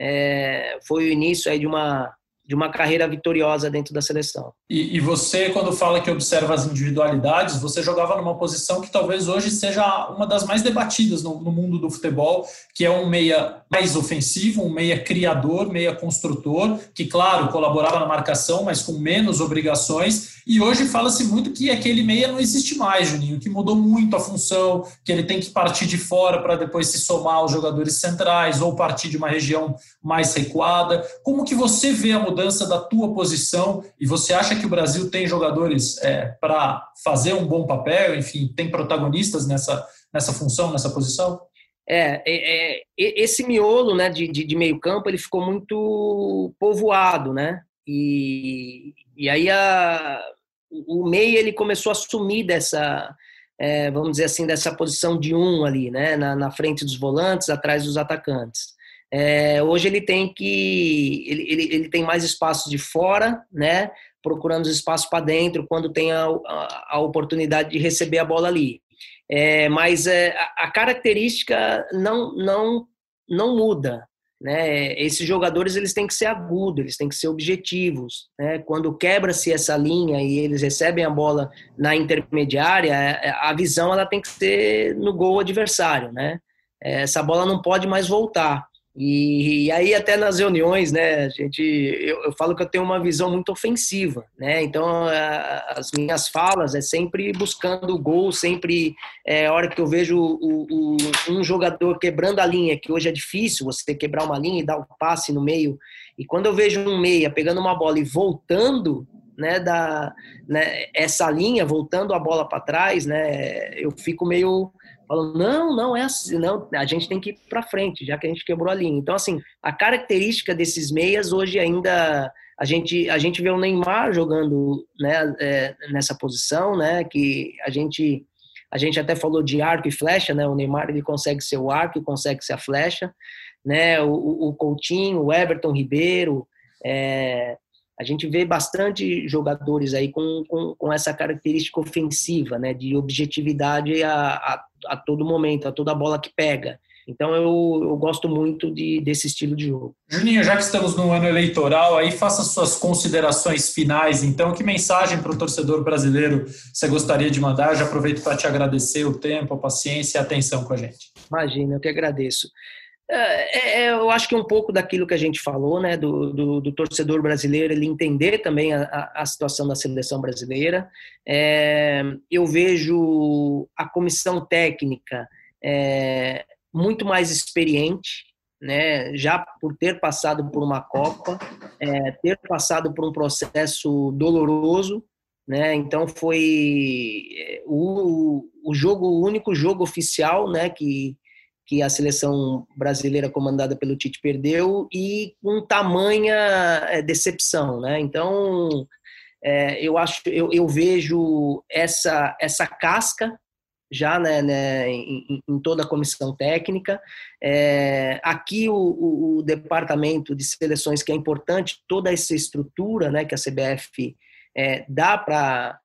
B: é, foi o início aí de uma de uma carreira vitoriosa dentro da seleção.
A: E, e, você, quando fala que observa as individualidades, você jogava numa posição que talvez hoje seja uma das mais debatidas no, no, mundo do futebol, que é um meia mais ofensivo, um meia criador, meia construtor, que, claro, colaborava na marcação, mas com menos obrigações. E hoje fala-se muito que aquele meia não existe mais, Juninho, que mudou muito a função, que ele tem que partir de fora para depois se somar aos jogadores centrais ou partir de uma região mais recuada. Como que você vê a mudança mudança da tua posição e você acha que o Brasil tem jogadores é, para fazer um bom papel, enfim, tem protagonistas nessa, nessa função, nessa posição?
B: É, é, é esse miolo né, de, de, de, meio campo ele ficou muito povoado, né? E, e aí a, o meio ele começou a sumir dessa, é, vamos dizer assim, dessa posição de um ali, né? Na, na frente dos volantes, atrás dos atacantes. É, hoje ele tem que ele, ele, ele, tem mais espaços de fora, né? Procurando os espaços para dentro quando tem a, a, a, oportunidade de receber a bola ali. É, mas é, a, a, característica não não não muda, né? Esses jogadores eles têm que ser agudos, eles têm que ser objetivos, né? Quando quebra-se essa linha e eles recebem a bola na intermediária, é, a visão ela tem que ser no gol adversário, né? É, essa bola não pode mais voltar. E, e, aí até nas reuniões, né, a gente, eu, eu, falo que eu tenho uma visão muito ofensiva, né? Então a, as minhas falas é sempre buscando o gol, sempre é a hora que eu vejo o, o, um jogador quebrando a linha, que hoje é difícil você quebrar uma linha e dar um passe no meio. E quando eu vejo um meia pegando uma bola e voltando, né, da né, essa linha, voltando a bola para trás, né, eu fico meio falando, não, não é assim, não, a gente tem que ir para frente, já que a gente quebrou a linha. Então, assim, a característica desses meias hoje ainda a gente a gente vê o Neymar jogando né, é, nessa posição, né, que a gente a gente até falou de arco e flecha, né? O Neymar ele consegue ser o arco, consegue ser a flecha, né? O, o Coutinho, o Everton Ribeiro, é, a gente vê bastante jogadores aí com, com, com, essa característica ofensiva, né, de objetividade a, a, a, todo momento, a toda bola que pega. Então eu, eu gosto muito de, desse estilo de jogo.
A: Juninho, já que estamos no ano eleitoral, aí faça suas considerações finais. Então, que mensagem para o torcedor brasileiro você gostaria de mandar? Eu já aproveito para te agradecer o tempo, a paciência e a atenção com a gente.
B: Imagina, eu que agradeço. É, é, é, eu acho que um pouco daquilo que a gente falou, né, do, do, do torcedor brasileiro, ele entender também a, a situação da seleção brasileira. É, eu vejo a comissão técnica é, muito mais experiente, né, já por ter passado por uma Copa, é, ter passado por um processo doloroso, né, então foi o, o jogo, o único jogo oficial, né, que que a seleção brasileira comandada pelo Tite perdeu e com tamanha é, decepção, né? Então, é, eu acho, eu, eu, vejo essa essa casca já né, né em, em, toda a comissão técnica. É, aqui o, o, o, departamento de seleções que é importante, toda essa estrutura né, que a CBF é, dá para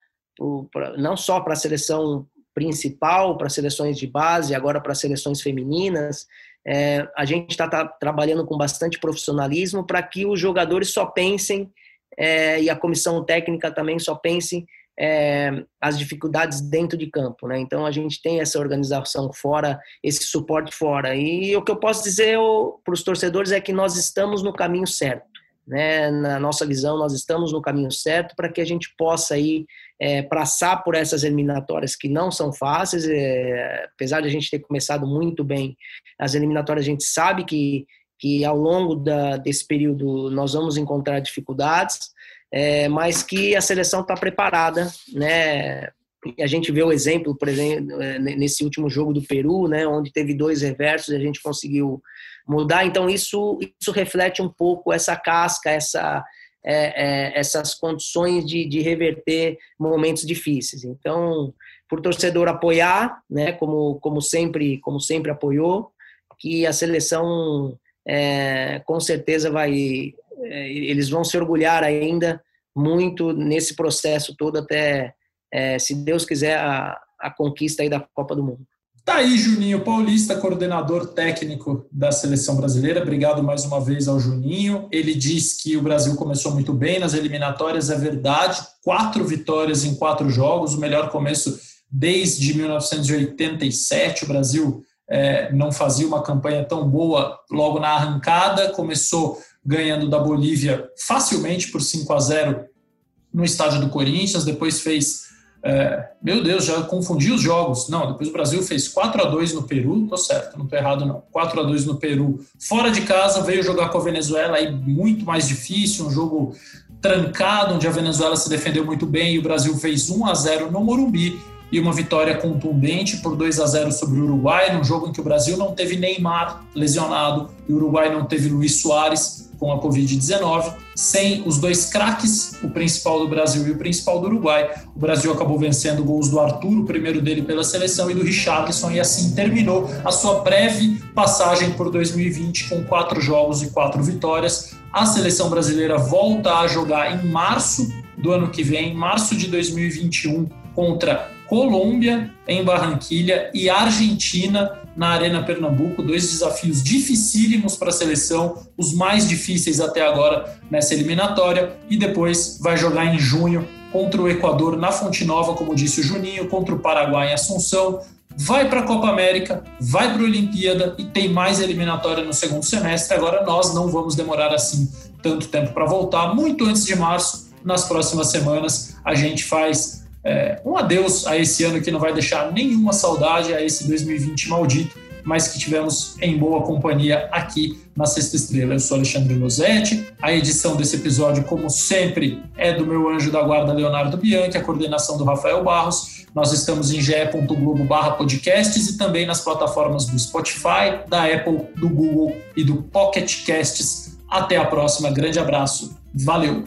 B: não só para a seleção principal para seleções de base, agora para seleções femininas. É, a gente está tá, trabalhando com bastante profissionalismo para que os jogadores só pensem é, e a comissão técnica também só pense é, as dificuldades dentro de campo, né? Então a gente tem essa organização fora, esse suporte fora. E o que eu posso dizer para os torcedores é que nós estamos no caminho certo né, na nossa visão, nós estamos no caminho certo para que a gente possa aí é, passar por essas eliminatórias que não são fáceis, é, apesar de a gente ter começado muito bem as eliminatórias, a gente sabe que, que ao longo da, desse período nós vamos encontrar dificuldades, é, mas que a seleção está preparada, né, a gente vê o exemplo, por exemplo, é, nesse último jogo do Peru, né, onde teve dois reversos e a gente conseguiu mudar. Então, isso, isso reflete um pouco essa casca, essa, é, é, essas condições de, de reverter momentos difíceis. Então, por torcedor apoiar, né, como, como, sempre, como sempre apoiou, que a seleção é, com certeza vai. É, eles vão se orgulhar ainda muito nesse processo todo até é, se Deus quiser, a, a conquista aí da Copa do Mundo.
A: Tá aí, Juninho Paulista, coordenador técnico da seleção brasileira. Obrigado mais uma vez ao Juninho. Ele diz que o Brasil começou muito bem nas eliminatórias, é verdade. Quatro vitórias em quatro jogos, o melhor começo desde 1987. O Brasil é, não fazia uma campanha tão boa logo na arrancada. Começou ganhando da Bolívia facilmente por 5 a 0 no estádio do Corinthians, depois fez é, meu Deus, já confundi os jogos. Não, depois o Brasil fez 4 a 2 no Peru, tô certo, não tô errado não. 4 a 2 no Peru, fora de casa, veio jogar com a Venezuela aí muito mais difícil, um jogo trancado, onde a Venezuela se defendeu muito bem e o Brasil fez 1 a 0 no Morumbi e uma vitória contundente por 2 a 0 sobre o Uruguai, num jogo em que o Brasil não teve Neymar lesionado e o Uruguai não teve Luiz Soares com a Covid-19, sem os dois craques, o principal do Brasil e o principal do Uruguai. O Brasil acabou vencendo gols do Arthur, o primeiro dele pela seleção, e do Richarlison, e assim terminou a sua breve passagem por 2020 com quatro jogos e quatro vitórias. A seleção brasileira volta a jogar em março do ano que vem, março de 2021, contra Colômbia em Barranquilha e Argentina na Arena Pernambuco, dois desafios dificílimos para a seleção, os mais difíceis até agora nessa eliminatória, e depois vai jogar em junho contra o Equador na Fonte Nova, como disse o Juninho, contra o Paraguai em Assunção, vai para a Copa América, vai para a Olimpíada e tem mais eliminatória no segundo semestre. Agora nós não vamos demorar assim tanto tempo para voltar. Muito antes de março, nas próximas semanas, a gente faz é, um adeus a esse ano que não vai deixar nenhuma saudade a esse 2020 maldito, mas que tivemos em boa companhia aqui na Sexta Estrela. Eu sou Alexandre Losetti. A edição desse episódio, como sempre, é do meu anjo da guarda Leonardo Bianchi, a coordenação do Rafael Barros. Nós estamos em ge.globo podcasts e também nas plataformas do Spotify, da Apple, do Google e do Pocket Casts. Até a próxima. Grande abraço. Valeu!